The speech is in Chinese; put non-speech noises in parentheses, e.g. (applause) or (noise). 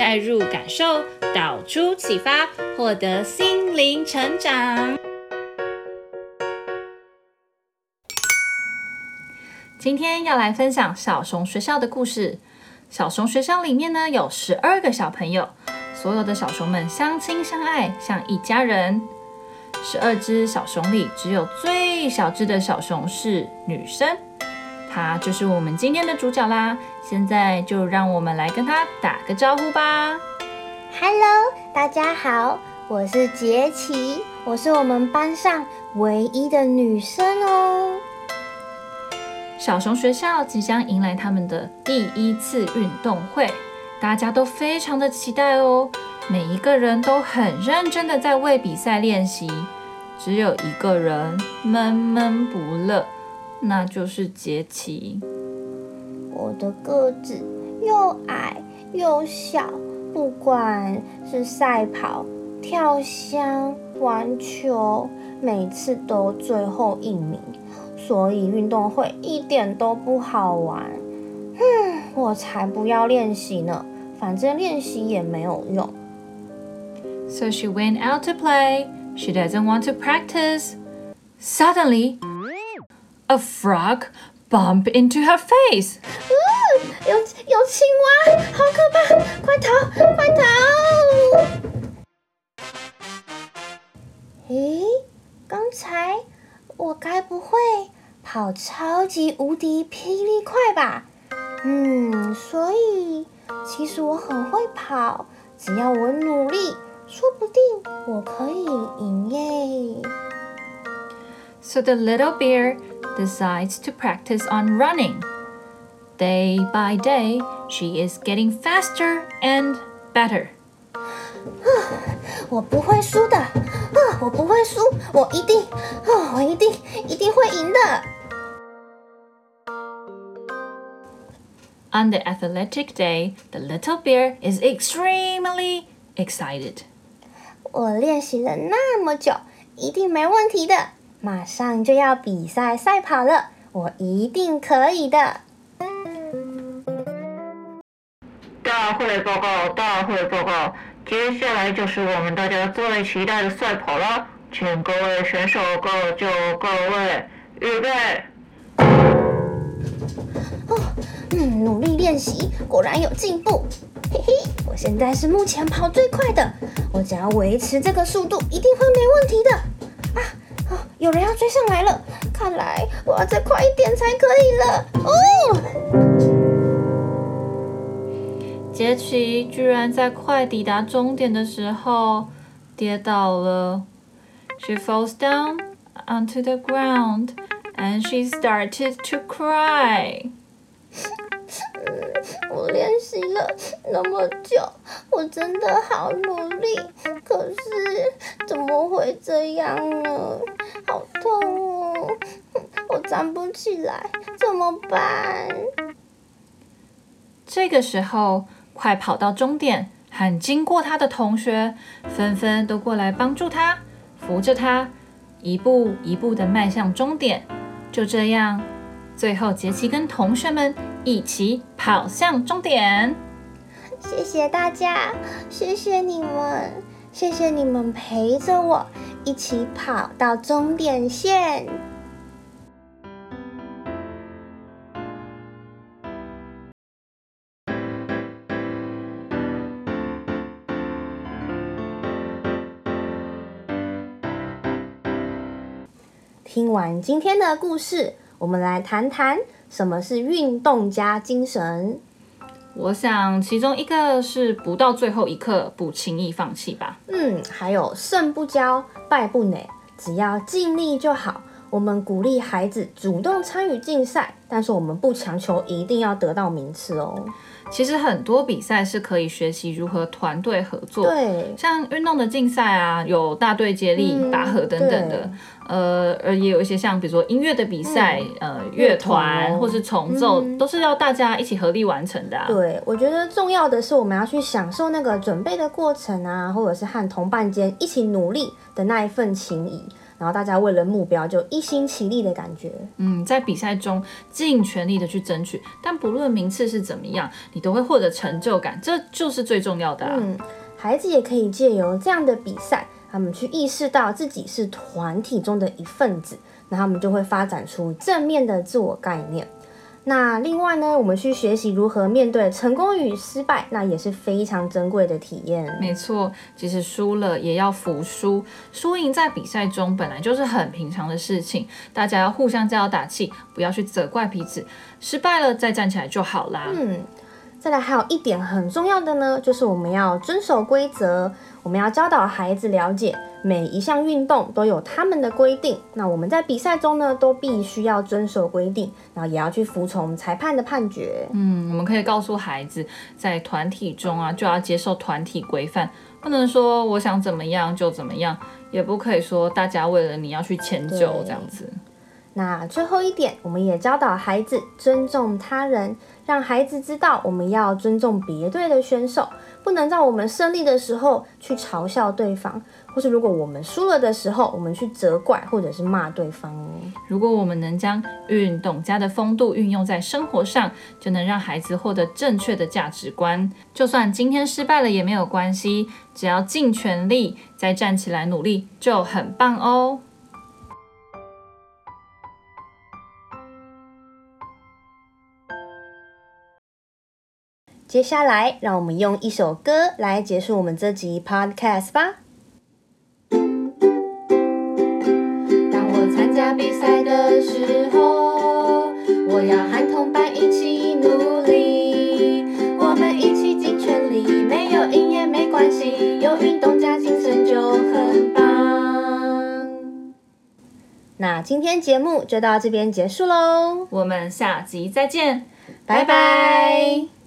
带入感受，导出启发，获得心灵成长。今天要来分享小熊学校的故事。小熊学校里面呢，有十二个小朋友，所有的小熊们相亲相爱，像一家人。十二只小熊里，只有最小只的小熊是女生，她就是我们今天的主角啦。现在就让我们来跟他打个招呼吧。Hello，大家好，我是杰奇，我是我们班上唯一的女生哦。小熊学校即将迎来他们的第一次运动会，大家都非常的期待哦。每一个人都很认真的在为比赛练习，只有一个人闷闷不乐，那就是杰奇。我的个子又矮又小，不管是赛跑、跳箱、玩球，每次都最后一名。所以运动会一点都不好玩，哼，我才不要练习呢，反正练习也没有用。So she went out to play. She doesn't want to practice. Suddenly, a frog bumped into her face. 嗯，有有青蛙，好可怕！快逃，快逃！诶，刚才我该不会……跑超级无敌霹雳快吧？嗯，所以其实我很会跑，只要我努力，说不定我可以赢耶。So the little bear decides to practice on running. Day by day, she is getting faster and better. (sighs) 我不会输的，啊，我不会输，我一定，啊，我一定，一定会赢的。On (sighs) the (sighs) athletic day, the little bear is extremely excited. 我练习了那么久，一定没问题的。 马上就要比赛赛跑了，我一定可以的。大会报告，大会报告，接下来就是我们大家最期待的赛跑了，请各位选手各就各位，预备。哦嗯，努力练习，果然有进步。嘿嘿，我现在是目前跑最快的，我只要维持这个速度，一定会没问题的。有人要追上来了，看来我要再快一点才可以了。哦，杰奇居然在快抵达终点的时候跌倒了。She falls down onto the ground and she started to cry. 我练习了那么久，我真的好努力，可是怎么会这样呢？痛！我站不起来，怎么办？这个时候，快跑到终点，喊经过他的同学纷纷都过来帮助他，扶着他，一步一步的迈向终点。就这样，最后杰奇跟同学们。一起跑向终点。谢谢大家，谢谢你们，谢谢你们陪着我一起跑到终点线。听完今天的故事，我们来谈谈。什么是运动家精神？我想其中一个是不到最后一刻不轻易放弃吧。嗯，还有胜不骄，败不馁，只要尽力就好。我们鼓励孩子主动参与竞赛，但是我们不强求一定要得到名次哦。其实很多比赛是可以学习如何团队合作，对，像运动的竞赛啊，有大队接力、嗯、拔河等等的，呃，而也有一些像比如说音乐的比赛，嗯、呃，乐团或是重奏、嗯，都是要大家一起合力完成的、啊。对，我觉得重要的是我们要去享受那个准备的过程啊，或者是和同伴间一起努力的那一份情谊。然后大家为了目标就一心齐力的感觉，嗯，在比赛中尽全力的去争取，但不论名次是怎么样，你都会获得成就感，这就是最重要的啊。嗯，孩子也可以借由这样的比赛，他们去意识到自己是团体中的一份子，那他们就会发展出正面的自我概念。那另外呢，我们去学习如何面对成功与失败，那也是非常珍贵的体验。没错，即使输了也要服输，输赢在比赛中本来就是很平常的事情，大家要互相加油打气，不要去责怪彼此。失败了再站起来就好啦。嗯，再来还有一点很重要的呢，就是我们要遵守规则，我们要教导孩子了解。每一项运动都有他们的规定，那我们在比赛中呢，都必须要遵守规定，然后也要去服从裁判的判决。嗯，我们可以告诉孩子，在团体中啊，就要接受团体规范，不能说我想怎么样就怎么样，也不可以说大家为了你要去迁就这样子。那最后一点，我们也教导孩子尊重他人，让孩子知道我们要尊重别队的选手，不能在我们胜利的时候去嘲笑对方。或是如果我们输了的时候，我们去责怪或者是骂对方哦。如果我们能将运动家的风度运用在生活上，就能让孩子获得正确的价值观。就算今天失败了也没有关系，只要尽全力再站起来努力，就很棒哦。接下来，让我们用一首歌来结束我们这集 Podcast 吧。当我参加比赛的时候，我要和同伴一起努力，我们一起尽全力，没有赢也没关系，有运动加精神就很棒。那今天节目就到这边结束喽，我们下集再见，拜拜。